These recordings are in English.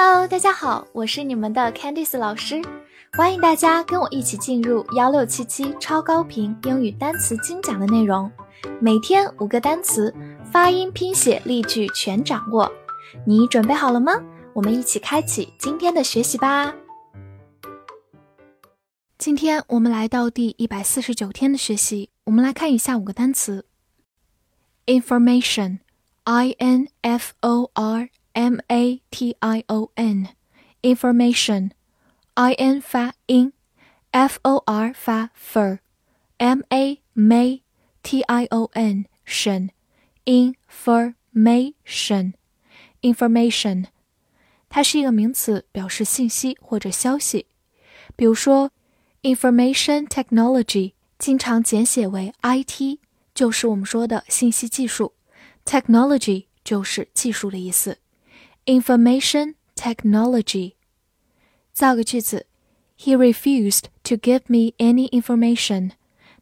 Hello，大家好，我是你们的 Candice 老师，欢迎大家跟我一起进入幺六七七超高频英语单词精讲的内容，每天五个单词，发音、拼写、例句全掌握，你准备好了吗？我们一起开启今天的学习吧。今天我们来到第一百四十九天的学习，我们来看以下五个单词：information，i n f o r。M A T I O N，information，I N 发 in，F O R 发 fur，M A May，T I O N 神，information，information，它是一个名词，表示信息或者消息。比如说，information technology 经常简写为 IT，就是我们说的信息技术，technology 就是技术的意思。information technology。造个句子：He refused to give me any information。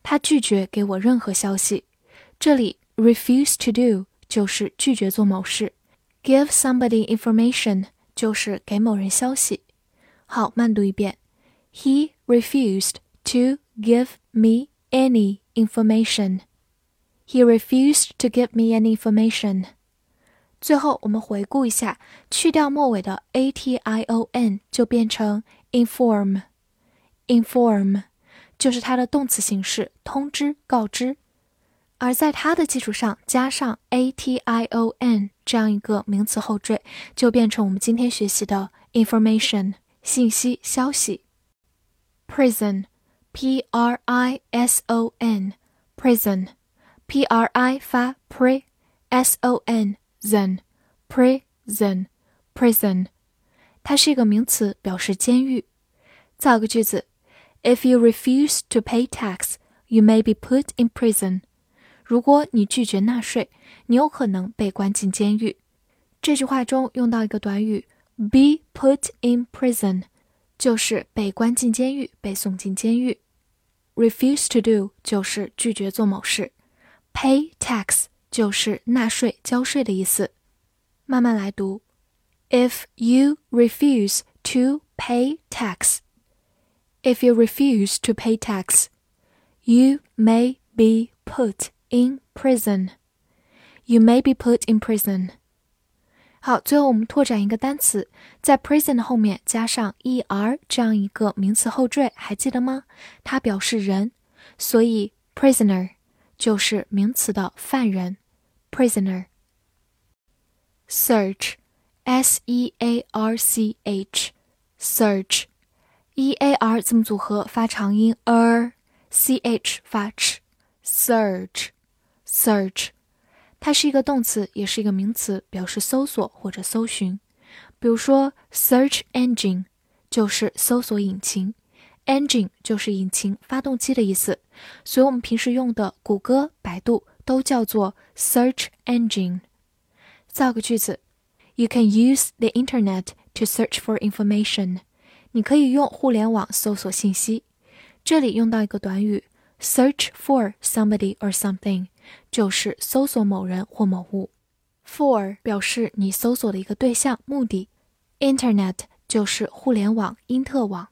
他拒绝给我任何消息。这里 refuse to do 就是拒绝做某事，give somebody information 就是给某人消息。好，慢读一遍。He refused to give me any information. He refused to give me any information. 最后，我们回顾一下，去掉末尾的 a t i o n 就变成 inform。inform 就是它的动词形式，通知、告知。而在它的基础上加上 a t i o n 这样一个名词后缀，就变成我们今天学习的 information 信息、消息。prison，p r i s o n，prison，p r i 发 pr，s o n。Prison, prison, prison，它是一个名词，表示监狱。造个句子：If you refuse to pay tax, you may be put in prison。如果你拒绝纳税，你有可能被关进监狱。这句话中用到一个短语 be put in prison，就是被关进监狱，被送进监狱。Refuse to do 就是拒绝做某事。Pay tax。就是纳税、交税的意思。慢慢来读：If you refuse to pay tax, if you refuse to pay tax, you may be put in prison. You may be put in prison. 好，最后我们拓展一个单词，在 prison 的后面加上 er 这样一个名词后缀，还记得吗？它表示人，所以 prisoner 就是名词的犯人。 prisoner. Search, S E A R C H, search, E A R 字母组合发长音 er，C H 发 ch，search, search，它是一个动词，也是一个名词，表示搜索或者搜寻。比如说，search engine 就是搜索引擎，engine 就是引擎、发动机的意思，所以我们平时用的谷歌、百度。 都叫做 search engine。造个句子：You can use the internet to search for information。你可以用互联网搜索信息。这里用到一个短语 search for somebody or something，就是搜索某人或某物。For 表示你搜索的一个对象、目的。Internet 就是互联网、因特网。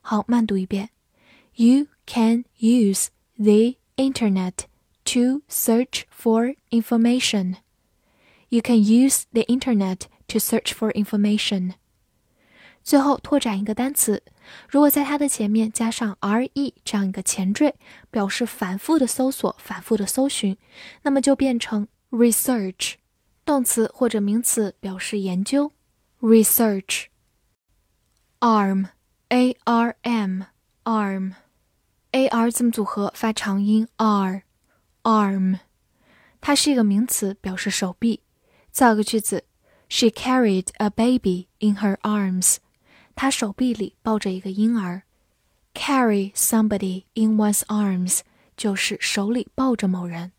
好，慢读一遍：You can use the internet to search for information. You can use the internet to search for information. 最后拓展一个单词，如果在它的前面加上 re 这样一个前缀，表示反复的搜索、反复的搜寻，那么就变成 research，动词或者名词表示研究。research。arm，a r m，arm，a r 字母组合发长音 r。 arm，它是一个名词，表示手臂。造个句子：She carried a baby in her arms。她手臂里抱着一个婴儿。Carry somebody in one's arms 就是手里抱着某人。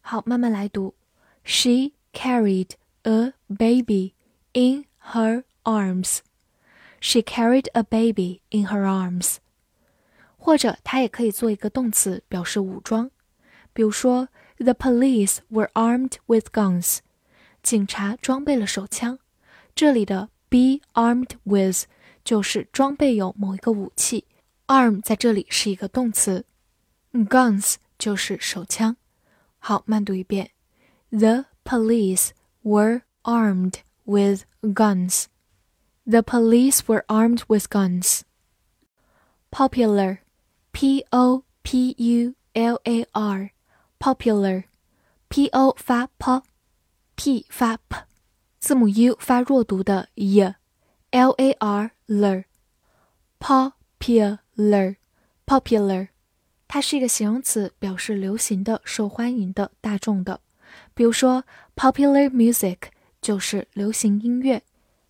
好，慢慢来读。She carried a baby in her arms. She carried a baby in her arms. 或者它也可以做一个动词，表示武装。 比如说，The police were armed with guns，警察装备了手枪。这里的 be armed with 就是装备有某一个武器，arm 在这里是一个动词，guns 就是手枪。好，慢读一遍：The police were armed with guns. The police were armed with guns. Popular, P O P U L A R, popular, P O 发 p，P 发 p，字母 U 发弱读的 y，L A R ler，popular，popular，它是一个形容词，表示流行的、受欢迎的、大众的。比如说，popular music 就是流行音乐，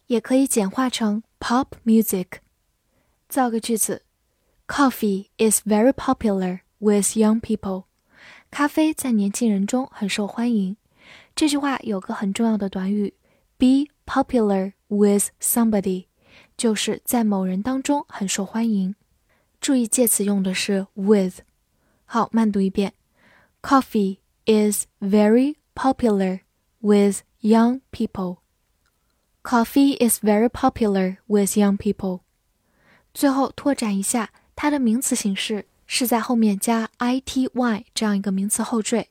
也可以简化成 pop music。造个句子：Coffee is very popular with young people。 咖啡在年轻人中很受欢迎。这句话有个很重要的短语，be popular with somebody，就是在某人当中很受欢迎。注意介词用的是 with。好，慢读一遍：Coffee is very popular with young people. Coffee is very popular with young people. 最后拓展一下，它的名词形式是在后面加 ity 这样一个名词后缀。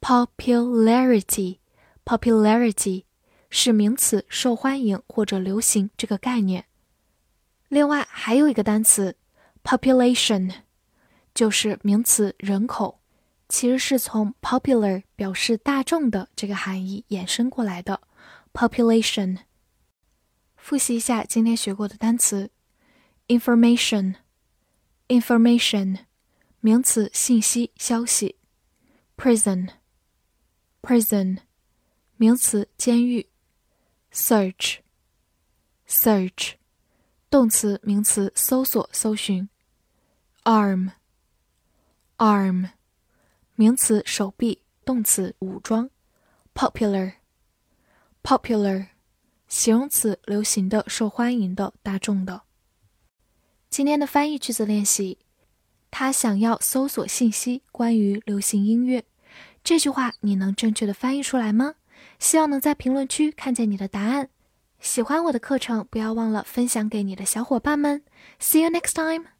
popularity，popularity 是名词，受欢迎或者流行这个概念。另外还有一个单词 population，就是名词人口。其实是从 popular 表示大众的这个含义衍生过来的。population。复习一下今天学过的单词，information information，名词，信息、消息；prison，prison，名词，监狱；search，search，动词、名词，搜索、搜寻；arm，arm。名词手臂，动词武装。popular，popular，形容词流行的、受欢迎的、大众的。今天的翻译句子练习，他想要搜索信息关于流行音乐。这句话你能正确的翻译出来吗？希望能在评论区看见你的答案。喜欢我的课程，不要忘了分享给你的小伙伴们。See you next time.